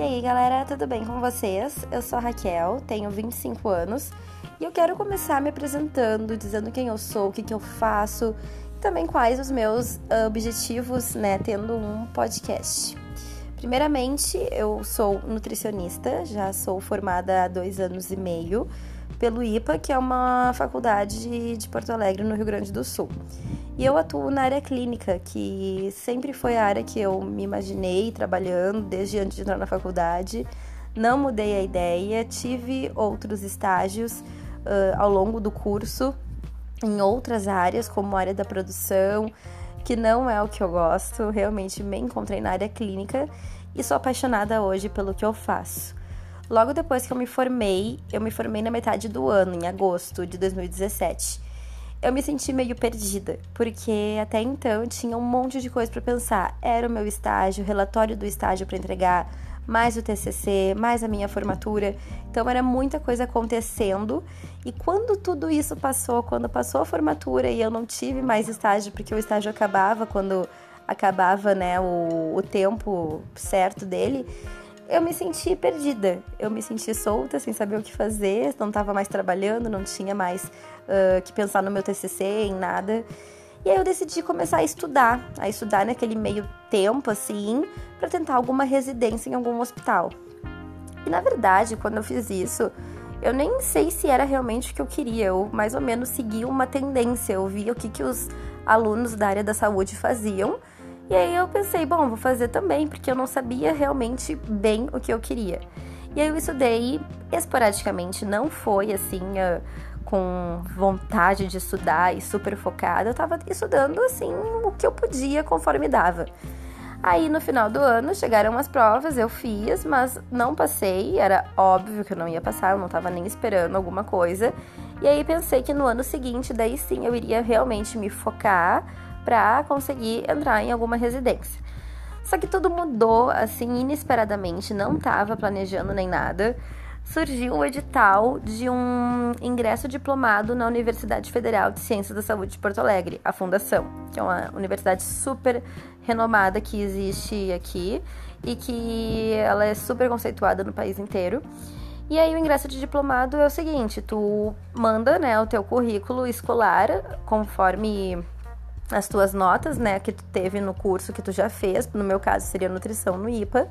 E aí, galera, tudo bem com vocês? Eu sou a Raquel, tenho 25 anos e eu quero começar me apresentando, dizendo quem eu sou, o que, que eu faço e também quais os meus uh, objetivos, né, tendo um podcast. Primeiramente, eu sou nutricionista, já sou formada há dois anos e meio pelo IPA, que é uma faculdade de Porto Alegre, no Rio Grande do Sul. E eu atuo na área clínica, que sempre foi a área que eu me imaginei trabalhando desde antes de entrar na faculdade. Não mudei a ideia, tive outros estágios uh, ao longo do curso em outras áreas, como a área da produção, que não é o que eu gosto. Realmente me encontrei na área clínica e sou apaixonada hoje pelo que eu faço. Logo depois que eu me formei, eu me formei na metade do ano, em agosto de 2017 eu me senti meio perdida, porque até então tinha um monte de coisa para pensar. Era o meu estágio, o relatório do estágio para entregar, mais o TCC, mais a minha formatura. Então era muita coisa acontecendo. E quando tudo isso passou, quando passou a formatura e eu não tive mais estágio, porque o estágio acabava quando acabava, né, o, o tempo certo dele, eu me senti perdida. Eu me senti solta, sem saber o que fazer, não estava mais trabalhando, não tinha mais uh, que pensar no meu TCC, em nada. E aí eu decidi começar a estudar, a estudar naquele meio tempo, assim, para tentar alguma residência em algum hospital. E na verdade, quando eu fiz isso, eu nem sei se era realmente o que eu queria, eu mais ou menos segui uma tendência, eu via o que, que os alunos da área da saúde faziam e aí eu pensei, bom, vou fazer também, porque eu não sabia realmente bem o que eu queria. E aí eu estudei esporadicamente, não foi assim uh, com vontade de estudar e super focada, eu tava estudando assim o que eu podia conforme dava. Aí no final do ano chegaram as provas, eu fiz, mas não passei, era óbvio que eu não ia passar, eu não tava nem esperando alguma coisa. E aí pensei que no ano seguinte, daí sim eu iria realmente me focar para conseguir entrar em alguma residência. Só que tudo mudou assim inesperadamente, não estava planejando nem nada. Surgiu o edital de um ingresso diplomado na Universidade Federal de Ciências da Saúde de Porto Alegre, a Fundação, que é uma universidade super renomada que existe aqui e que ela é super conceituada no país inteiro. E aí o ingresso de diplomado é o seguinte, tu manda, né, o teu currículo escolar conforme as tuas notas, né, que tu teve no curso que tu já fez, no meu caso seria nutrição no IPA.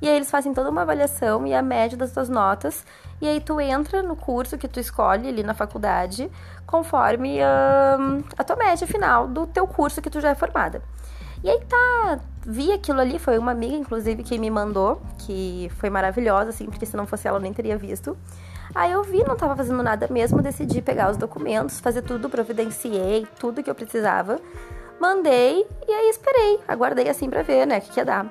E aí eles fazem toda uma avaliação e a média das tuas notas, e aí tu entra no curso que tu escolhe ali na faculdade, conforme a tua média final do teu curso que tu já é formada. E aí tá, vi aquilo ali, foi uma amiga inclusive que me mandou, que foi maravilhosa assim, porque se não fosse ela eu nem teria visto. Aí eu vi, não tava fazendo nada mesmo, decidi pegar os documentos, fazer tudo, providenciei tudo que eu precisava, mandei e aí esperei, aguardei assim para ver, né, o que, que ia dar.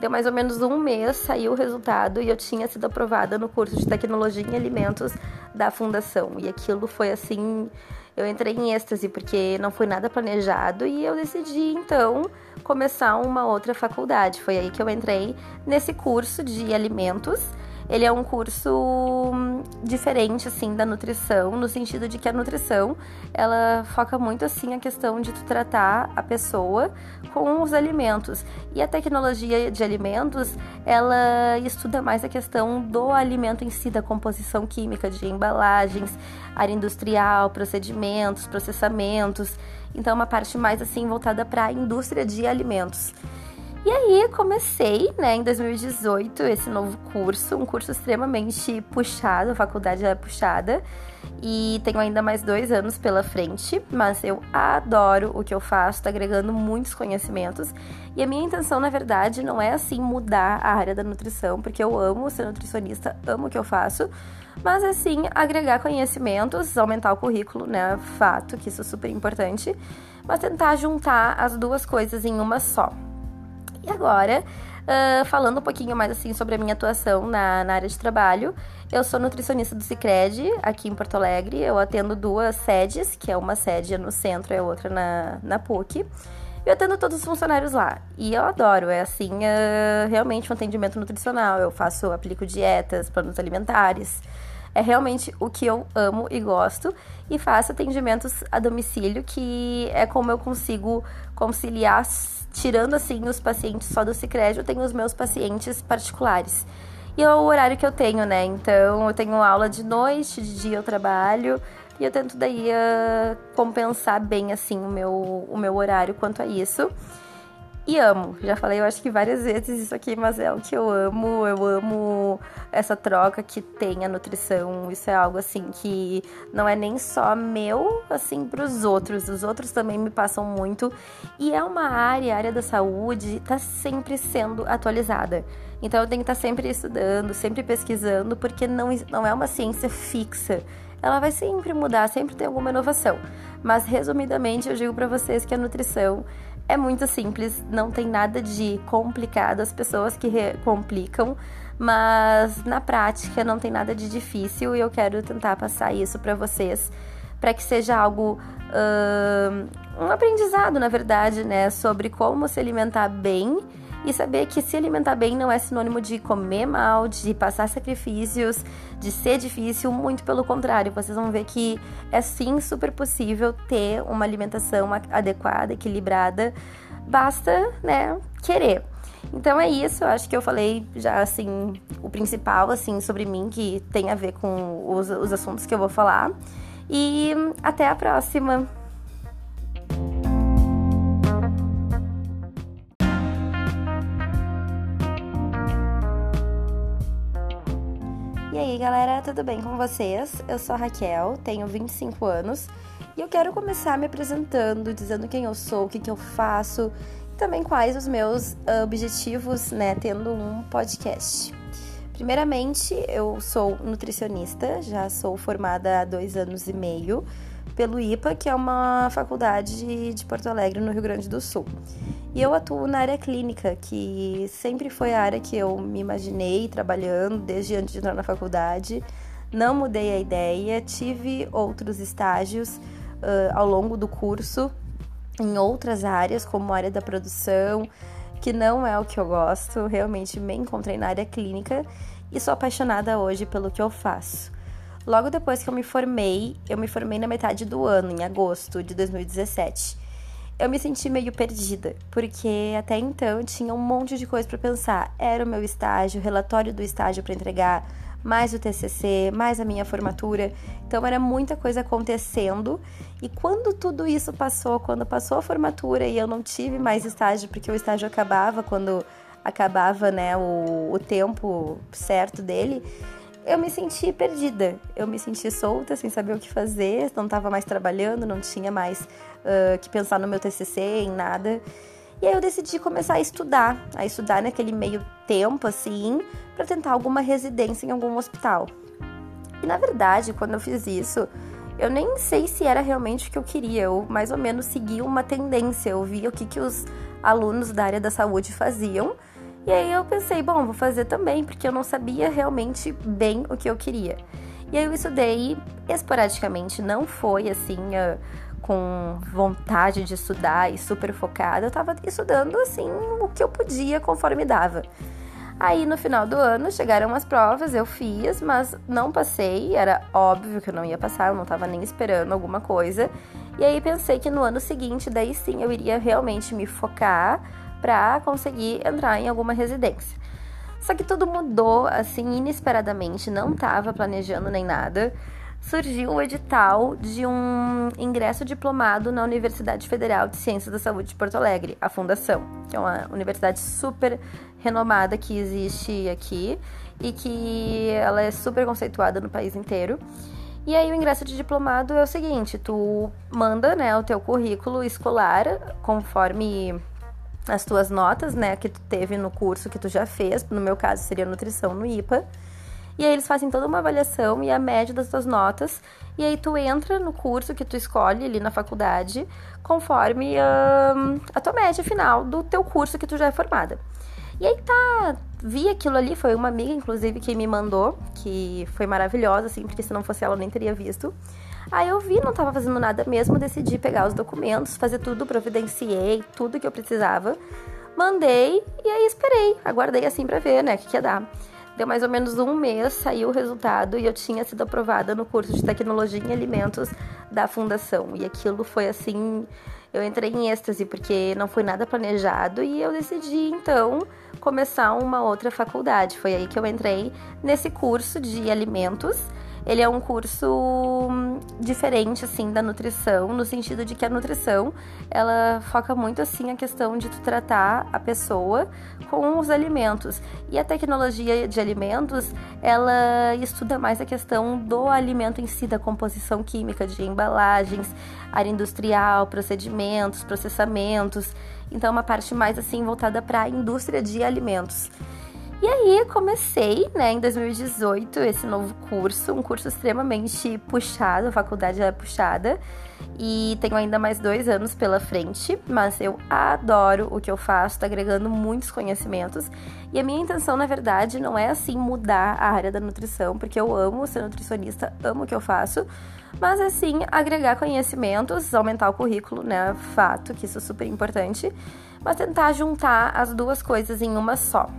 Deu mais ou menos um mês, saiu o resultado e eu tinha sido aprovada no curso de tecnologia em alimentos da fundação. E aquilo foi assim, eu entrei em êxtase porque não foi nada planejado e eu decidi então começar uma outra faculdade. Foi aí que eu entrei nesse curso de alimentos ele é um curso hum, diferente, assim, da nutrição, no sentido de que a nutrição, ela foca muito, assim, a questão de tu tratar a pessoa com os alimentos. E a tecnologia de alimentos, ela estuda mais a questão do alimento em si, da composição química, de embalagens, área industrial, procedimentos, processamentos. Então, é uma parte mais, assim, voltada para a indústria de alimentos. E aí comecei, né, em 2018, esse novo curso, um curso extremamente puxado, a faculdade é puxada, e tenho ainda mais dois anos pela frente, mas eu adoro o que eu faço, tá agregando muitos conhecimentos. E a minha intenção, na verdade, não é assim mudar a área da nutrição, porque eu amo ser nutricionista, amo o que eu faço, mas assim agregar conhecimentos, aumentar o currículo, né? Fato que isso é super importante, mas tentar juntar as duas coisas em uma só. E agora, uh, falando um pouquinho mais assim sobre a minha atuação na, na área de trabalho, eu sou nutricionista do Cicred aqui em Porto Alegre. Eu atendo duas sedes, que é uma sede no centro e a outra na, na PUC. Eu atendo todos os funcionários lá. E eu adoro, é assim, uh, realmente um atendimento nutricional. Eu faço, aplico dietas, planos alimentares. É realmente o que eu amo e gosto. E faço atendimentos a domicílio, que é como eu consigo conciliar, tirando assim os pacientes só do Cicred, eu tenho os meus pacientes particulares. E é o horário que eu tenho, né? Então eu tenho aula de noite, de dia eu trabalho. E eu tento daí uh, compensar bem assim o meu, o meu horário quanto a isso e amo. Já falei, eu acho que várias vezes isso aqui, mas é o que eu amo. Eu amo essa troca que tem a nutrição. Isso é algo assim que não é nem só meu, assim, para os outros. Os outros também me passam muito. E é uma área, a área da saúde, tá sempre sendo atualizada. Então eu tenho que estar tá sempre estudando, sempre pesquisando, porque não, não é uma ciência fixa ela vai sempre mudar, sempre tem alguma inovação. Mas resumidamente, eu digo para vocês que a nutrição é muito simples, não tem nada de complicado, as pessoas que complicam, mas na prática não tem nada de difícil e eu quero tentar passar isso para vocês, para que seja algo uh, um aprendizado, na verdade, né, sobre como se alimentar bem e saber que se alimentar bem não é sinônimo de comer mal, de passar sacrifícios, de ser difícil, muito pelo contrário, vocês vão ver que é sim super possível ter uma alimentação adequada, equilibrada, basta, né, querer. Então é isso, acho que eu falei já assim o principal assim sobre mim que tem a ver com os, os assuntos que eu vou falar. E até a próxima. Aí, galera, tudo bem com vocês? Eu sou a Raquel, tenho 25 anos e eu quero começar me apresentando, dizendo quem eu sou, o que, que eu faço e também quais os meus uh, objetivos, né, tendo um podcast. Primeiramente, eu sou nutricionista, já sou formada há dois anos e meio pelo IPA, que é uma faculdade de Porto Alegre, no Rio Grande do Sul. E eu atuo na área clínica, que sempre foi a área que eu me imaginei trabalhando desde antes de entrar na faculdade. Não mudei a ideia, tive outros estágios uh, ao longo do curso em outras áreas, como a área da produção, que não é o que eu gosto. Realmente me encontrei na área clínica e sou apaixonada hoje pelo que eu faço. Logo depois que eu me formei, eu me formei na metade do ano, em agosto de 2017 eu me senti meio perdida, porque até então tinha um monte de coisa para pensar. Era o meu estágio, o relatório do estágio para entregar, mais o TCC, mais a minha formatura. Então era muita coisa acontecendo. E quando tudo isso passou, quando passou a formatura e eu não tive mais estágio, porque o estágio acabava quando acabava, né, o, o tempo certo dele, eu me senti perdida. Eu me senti solta, sem saber o que fazer, não estava mais trabalhando, não tinha mais uh, que pensar no meu TCC, em nada. E aí eu decidi começar a estudar, a estudar naquele meio tempo, assim, para tentar alguma residência em algum hospital. E na verdade, quando eu fiz isso, eu nem sei se era realmente o que eu queria, eu mais ou menos segui uma tendência, eu via o que, que os alunos da área da saúde faziam. E aí eu pensei, bom, vou fazer também, porque eu não sabia realmente bem o que eu queria. E aí eu estudei esporadicamente, não foi assim. Uh, com vontade de estudar e super focada, eu tava estudando assim o que eu podia conforme dava. Aí no final do ano chegaram as provas, eu fiz, mas não passei, era óbvio que eu não ia passar, eu não tava nem esperando alguma coisa. E aí pensei que no ano seguinte, daí sim eu iria realmente me focar para conseguir entrar em alguma residência. Só que tudo mudou assim inesperadamente, não tava planejando nem nada surgiu o edital de um ingresso diplomado na Universidade Federal de Ciências da Saúde de Porto Alegre, a Fundação, que é uma universidade super renomada que existe aqui e que ela é super conceituada no país inteiro. E aí o ingresso de diplomado é o seguinte, tu manda, né, o teu currículo escolar conforme as tuas notas, né, que tu teve no curso que tu já fez, no meu caso seria nutrição no IPA. E aí eles fazem toda uma avaliação e a média das tuas notas. E aí tu entra no curso que tu escolhe ali na faculdade, conforme a tua média final do teu curso que tu já é formada. E aí tá, vi aquilo ali, foi uma amiga, inclusive, que me mandou, que foi maravilhosa, assim, porque se não fosse ela eu nem teria visto. Aí eu vi, não tava fazendo nada mesmo, decidi pegar os documentos, fazer tudo, providenciei tudo que eu precisava, mandei e aí esperei, aguardei assim pra ver, né, o que, que ia dar. Deu mais ou menos um mês, saiu o resultado e eu tinha sido aprovada no curso de tecnologia em alimentos da fundação. E aquilo foi assim, eu entrei em êxtase porque não foi nada planejado e eu decidi então começar uma outra faculdade. Foi aí que eu entrei nesse curso de alimentos ele é um curso hum, diferente assim da nutrição, no sentido de que a nutrição, ela foca muito assim a questão de tu tratar a pessoa com os alimentos. E a tecnologia de alimentos, ela estuda mais a questão do alimento em si, da composição química de embalagens, área industrial, procedimentos, processamentos. Então, é uma parte mais assim voltada para a indústria de alimentos. E aí comecei, né, em 2018, esse novo curso, um curso extremamente puxado, a faculdade é puxada, e tenho ainda mais dois anos pela frente, mas eu adoro o que eu faço, tá agregando muitos conhecimentos. E a minha intenção, na verdade, não é assim mudar a área da nutrição, porque eu amo ser nutricionista, amo o que eu faço, mas assim agregar conhecimentos, aumentar o currículo, né? Fato que isso é super importante, mas tentar juntar as duas coisas em uma só.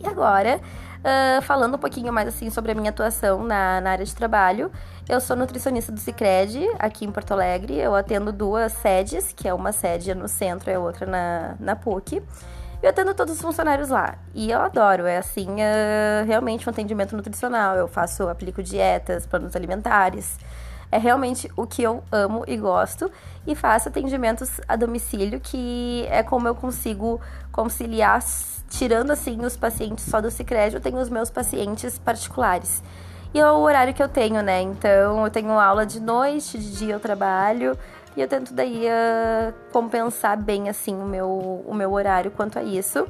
E agora, uh, falando um pouquinho mais assim sobre a minha atuação na, na área de trabalho, eu sou nutricionista do Cicred, aqui em Porto Alegre. Eu atendo duas sedes, que é uma sede no centro e a outra na, na PUC. Eu atendo todos os funcionários lá. E eu adoro, é assim, uh, realmente um atendimento nutricional. Eu faço, aplico dietas, planos alimentares. É realmente o que eu amo e gosto. E faço atendimentos a domicílio, que é como eu consigo conciliar tirando assim os pacientes só do Cicred, eu tenho os meus pacientes particulares. E é o horário que eu tenho, né? Então eu tenho aula de noite, de dia eu trabalho e eu tento daí uh, compensar bem assim o meu, o meu horário quanto a isso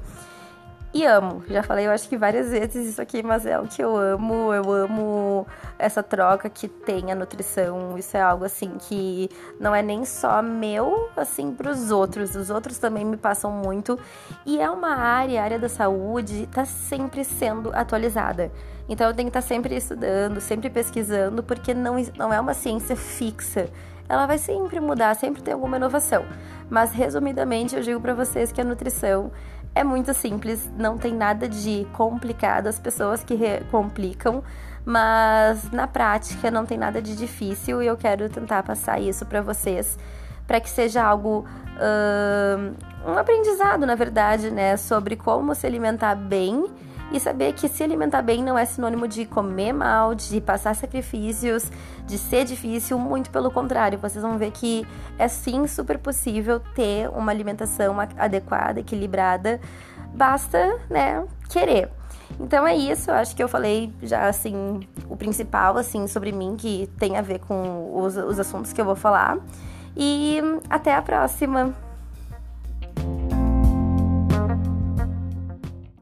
e amo. Já falei, eu acho que várias vezes isso aqui, mas é o que eu amo. Eu amo essa troca que tem a nutrição. Isso é algo assim que não é nem só meu, assim, para os outros. Os outros também me passam muito. E é uma área, a área da saúde, tá sempre sendo atualizada. Então eu tenho que estar tá sempre estudando, sempre pesquisando, porque não, não é uma ciência fixa. Ela vai sempre mudar, sempre tem alguma inovação. Mas resumidamente eu digo para vocês que a nutrição é muito simples, não tem nada de complicado, as pessoas que complicam, mas na prática não tem nada de difícil e eu quero tentar passar isso para vocês, para que seja algo uh, um aprendizado, na verdade, né, sobre como se alimentar bem e saber que se alimentar bem não é sinônimo de comer mal, de passar sacrifícios, de ser difícil, muito pelo contrário. Vocês vão ver que é sim super possível ter uma alimentação adequada, equilibrada. Basta, né, querer. Então é isso, eu acho que eu falei já assim o principal assim sobre mim que tem a ver com os, os assuntos que eu vou falar. E até a próxima.